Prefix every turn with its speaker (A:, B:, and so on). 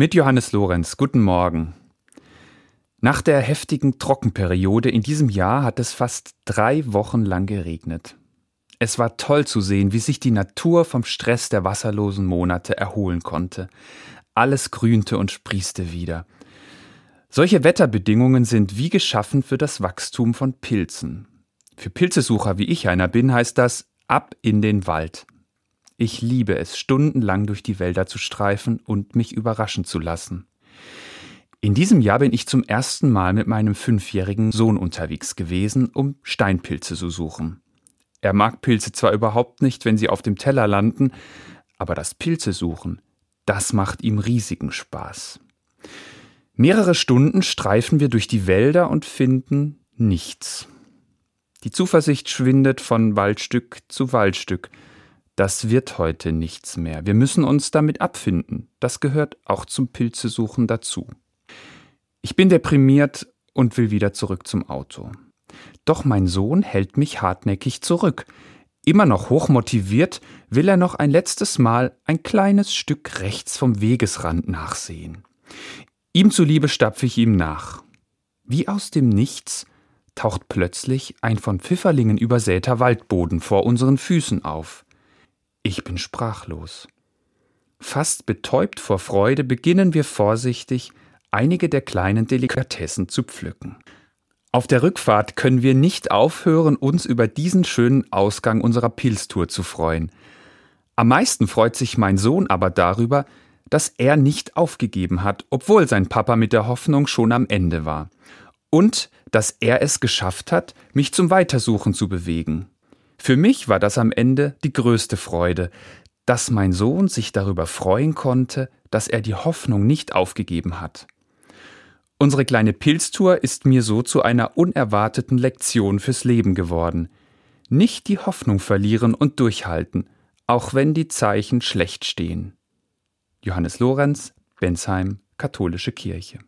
A: Mit Johannes Lorenz, guten Morgen. Nach der heftigen Trockenperiode in diesem Jahr hat es fast drei Wochen lang geregnet. Es war toll zu sehen, wie sich die Natur vom Stress der wasserlosen Monate erholen konnte. Alles grünte und sprießte wieder. Solche Wetterbedingungen sind wie geschaffen für das Wachstum von Pilzen. Für Pilzesucher, wie ich einer bin, heißt das ab in den Wald. Ich liebe es, stundenlang durch die Wälder zu streifen und mich überraschen zu lassen. In diesem Jahr bin ich zum ersten Mal mit meinem fünfjährigen Sohn unterwegs gewesen, um Steinpilze zu suchen. Er mag Pilze zwar überhaupt nicht, wenn sie auf dem Teller landen, aber das Pilze suchen, das macht ihm riesigen Spaß. Mehrere Stunden streifen wir durch die Wälder und finden nichts. Die Zuversicht schwindet von Waldstück zu Waldstück, das wird heute nichts mehr. Wir müssen uns damit abfinden. Das gehört auch zum Pilzesuchen dazu. Ich bin deprimiert und will wieder zurück zum Auto. Doch mein Sohn hält mich hartnäckig zurück. Immer noch hochmotiviert will er noch ein letztes Mal ein kleines Stück rechts vom Wegesrand nachsehen. Ihm zuliebe stapfe ich ihm nach. Wie aus dem Nichts taucht plötzlich ein von Pfifferlingen übersäter Waldboden vor unseren Füßen auf. Ich bin sprachlos. Fast betäubt vor Freude beginnen wir vorsichtig, einige der kleinen Delikatessen zu pflücken. Auf der Rückfahrt können wir nicht aufhören, uns über diesen schönen Ausgang unserer Pilztour zu freuen. Am meisten freut sich mein Sohn aber darüber, dass er nicht aufgegeben hat, obwohl sein Papa mit der Hoffnung schon am Ende war. Und dass er es geschafft hat, mich zum Weitersuchen zu bewegen. Für mich war das am Ende die größte Freude, dass mein Sohn sich darüber freuen konnte, dass er die Hoffnung nicht aufgegeben hat. Unsere kleine Pilztour ist mir so zu einer unerwarteten Lektion fürs Leben geworden. Nicht die Hoffnung verlieren und durchhalten, auch wenn die Zeichen schlecht stehen. Johannes Lorenz, Bensheim, Katholische Kirche.